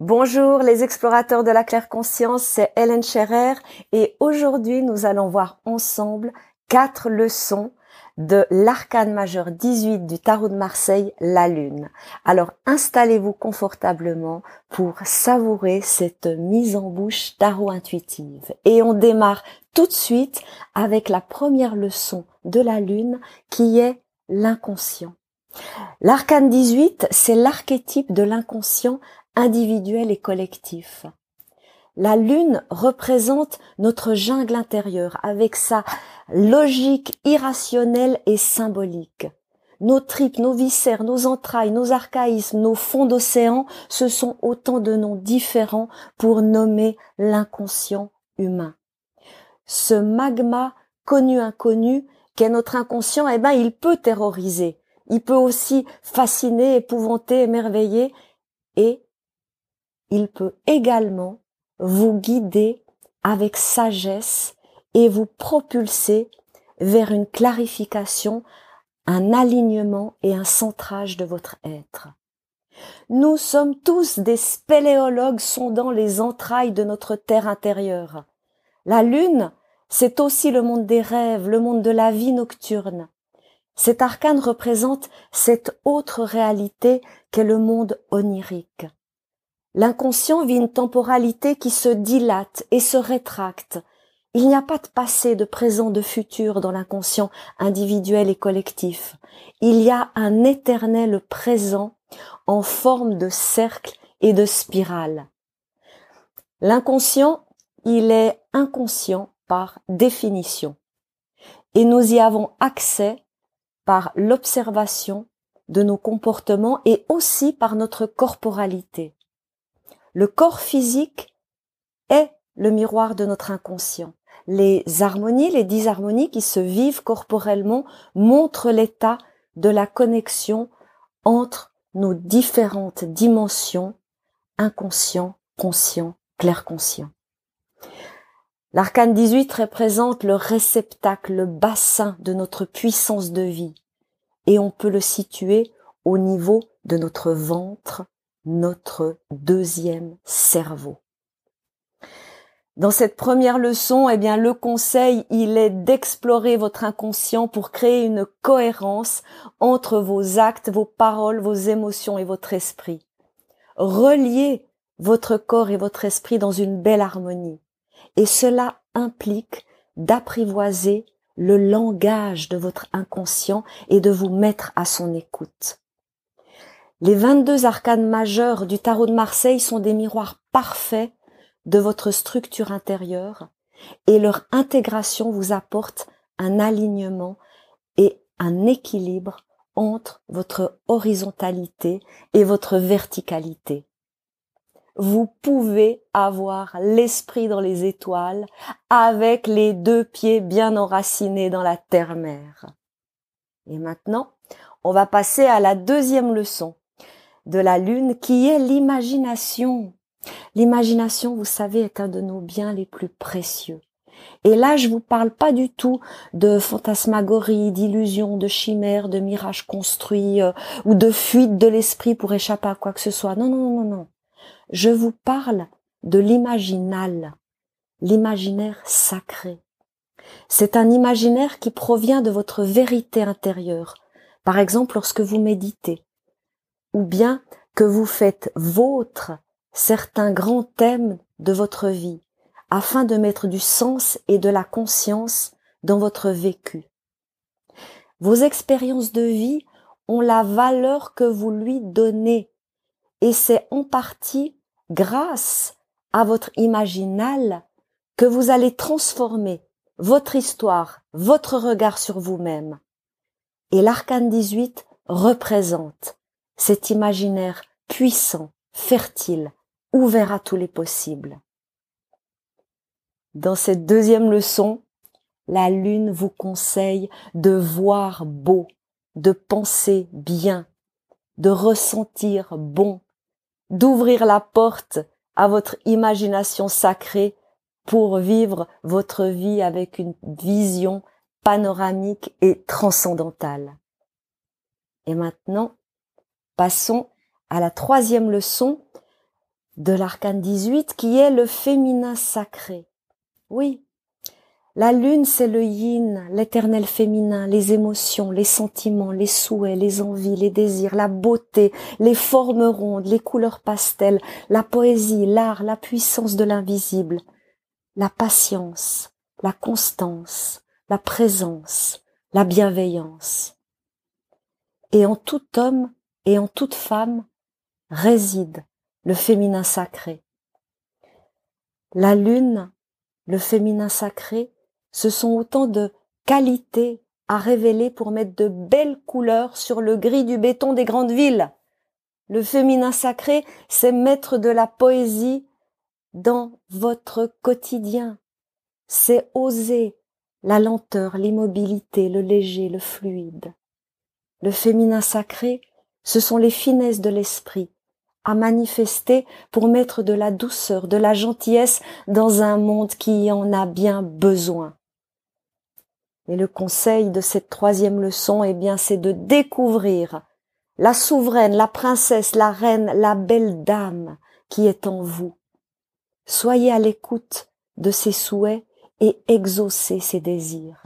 Bonjour les explorateurs de la claire conscience, c'est Hélène Scherer et aujourd'hui nous allons voir ensemble quatre leçons de l'arcane majeur 18 du tarot de Marseille, la lune. Alors installez-vous confortablement pour savourer cette mise en bouche tarot intuitive. Et on démarre tout de suite avec la première leçon de la lune qui est l'inconscient. L'arcane 18, c'est l'archétype de l'inconscient individuel et collectif. La lune représente notre jungle intérieure avec sa logique irrationnelle et symbolique. Nos tripes, nos viscères, nos entrailles, nos archaïsmes, nos fonds d'océan, ce sont autant de noms différents pour nommer l'inconscient humain. Ce magma connu-inconnu qu'est notre inconscient, eh ben, il peut terroriser. Il peut aussi fasciner, épouvanter, émerveiller et il peut également vous guider avec sagesse et vous propulser vers une clarification, un alignement et un centrage de votre être. Nous sommes tous des spéléologues sondant les entrailles de notre terre intérieure. La lune, c'est aussi le monde des rêves, le monde de la vie nocturne. Cet arcane représente cette autre réalité qu'est le monde onirique. L'inconscient vit une temporalité qui se dilate et se rétracte. Il n'y a pas de passé, de présent, de futur dans l'inconscient individuel et collectif. Il y a un éternel présent en forme de cercle et de spirale. L'inconscient, il est inconscient par définition. Et nous y avons accès par l'observation de nos comportements et aussi par notre corporalité. Le corps physique est le miroir de notre inconscient. Les harmonies, les disharmonies qui se vivent corporellement montrent l'état de la connexion entre nos différentes dimensions inconscient, conscient, clair conscient. L'arcane 18 représente le réceptacle, le bassin de notre puissance de vie et on peut le situer au niveau de notre ventre, notre deuxième cerveau. Dans cette première leçon, eh bien, le conseil, il est d'explorer votre inconscient pour créer une cohérence entre vos actes, vos paroles, vos émotions et votre esprit. Reliez votre corps et votre esprit dans une belle harmonie. Et cela implique d'apprivoiser le langage de votre inconscient et de vous mettre à son écoute. Les 22 arcanes majeures du tarot de Marseille sont des miroirs parfaits de votre structure intérieure et leur intégration vous apporte un alignement et un équilibre entre votre horizontalité et votre verticalité. Vous pouvez avoir l'esprit dans les étoiles avec les deux pieds bien enracinés dans la terre-mère. Et maintenant, on va passer à la deuxième leçon de la lune qui est l'imagination. L'imagination, vous savez, est un de nos biens les plus précieux. Et là, je vous parle pas du tout de fantasmagorie, d'illusions, de chimères, de mirages construits euh, ou de fuite de l'esprit pour échapper à quoi que ce soit. Non, non, non, non. Je vous parle de l'imaginal, l'imaginaire sacré. C'est un imaginaire qui provient de votre vérité intérieure. Par exemple, lorsque vous méditez, ou bien que vous faites vôtre certains grands thèmes de votre vie afin de mettre du sens et de la conscience dans votre vécu. Vos expériences de vie ont la valeur que vous lui donnez et c'est en partie grâce à votre imaginal que vous allez transformer votre histoire, votre regard sur vous-même. Et l'arcane 18 représente cet imaginaire puissant, fertile, ouvert à tous les possibles. Dans cette deuxième leçon, la lune vous conseille de voir beau, de penser bien, de ressentir bon, d'ouvrir la porte à votre imagination sacrée pour vivre votre vie avec une vision panoramique et transcendantale. Et maintenant, Passons à la troisième leçon de l'arcane 18 qui est le féminin sacré. Oui, la lune, c'est le yin, l'éternel féminin, les émotions, les sentiments, les souhaits, les envies, les désirs, la beauté, les formes rondes, les couleurs pastel, la poésie, l'art, la puissance de l'invisible, la patience, la constance, la présence, la bienveillance. Et en tout homme et en toute femme réside le féminin sacré. La lune, le féminin sacré, ce sont autant de qualités à révéler pour mettre de belles couleurs sur le gris du béton des grandes villes. Le féminin sacré, c'est mettre de la poésie dans votre quotidien. C'est oser la lenteur, l'immobilité, le léger, le fluide. Le féminin sacré, ce sont les finesses de l'esprit à manifester pour mettre de la douceur, de la gentillesse dans un monde qui en a bien besoin. Et le conseil de cette troisième leçon, eh bien, c'est de découvrir la souveraine, la princesse, la reine, la belle dame qui est en vous. Soyez à l'écoute de ses souhaits et exaucez ses désirs.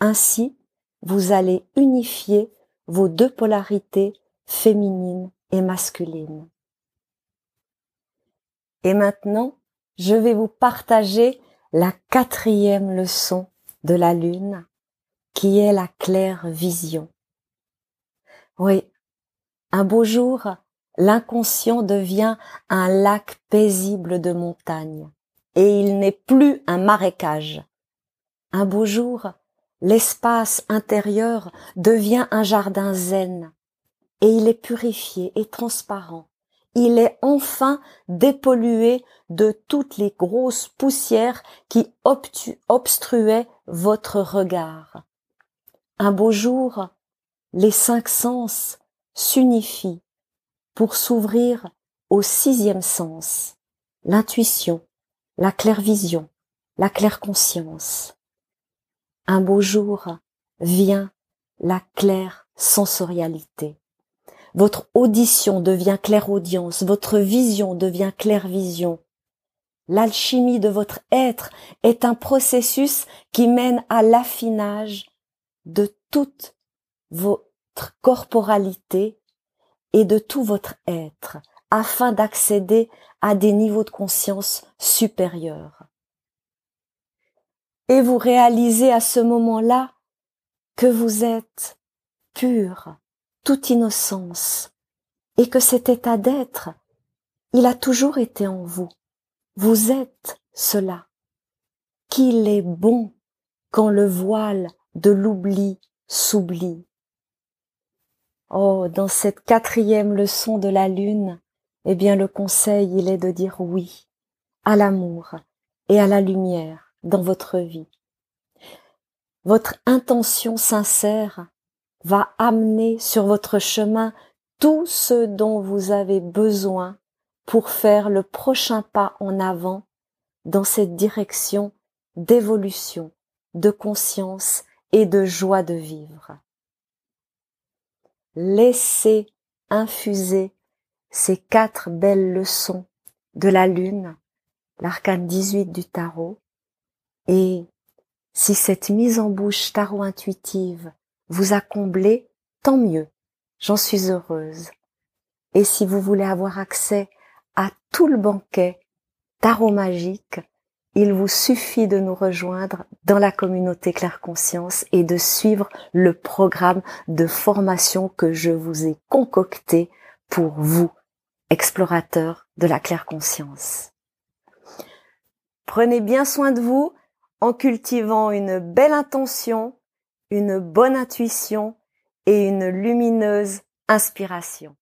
Ainsi, vous allez unifier vos deux polarités féminines et masculines. Et maintenant, je vais vous partager la quatrième leçon de la lune qui est la claire vision. Oui, un beau jour, l'inconscient devient un lac paisible de montagne, et il n'est plus un marécage. Un beau jour, l'espace intérieur devient un jardin zen, et il est purifié et transparent. Il est enfin dépollué de toutes les grosses poussières qui obstruaient votre regard. Un beau jour, les cinq sens s'unifient pour s'ouvrir au sixième sens, l'intuition, la claire vision, la claire conscience. Un beau jour vient la claire sensorialité. Votre audition devient claire audience, votre vision devient claire vision. L'alchimie de votre être est un processus qui mène à l'affinage de toute votre corporalité et de tout votre être afin d'accéder à des niveaux de conscience supérieurs. Et vous réalisez à ce moment-là que vous êtes pur, toute innocence, et que cet état d'être, il a toujours été en vous. Vous êtes cela. Qu'il est bon quand le voile de l'oubli s'oublie. Oh, dans cette quatrième leçon de la lune, eh bien le conseil, il est de dire oui à l'amour et à la lumière dans votre vie. Votre intention sincère va amener sur votre chemin tout ce dont vous avez besoin pour faire le prochain pas en avant dans cette direction d'évolution, de conscience et de joie de vivre. Laissez infuser ces quatre belles leçons de la lune, l'arcane 18 du tarot, et si cette mise en bouche tarot intuitive vous a comblé, tant mieux, j'en suis heureuse. Et si vous voulez avoir accès à tout le banquet tarot magique, il vous suffit de nous rejoindre dans la communauté Claire Conscience et de suivre le programme de formation que je vous ai concocté pour vous, explorateurs de la Claire Conscience. Prenez bien soin de vous en cultivant une belle intention, une bonne intuition et une lumineuse inspiration.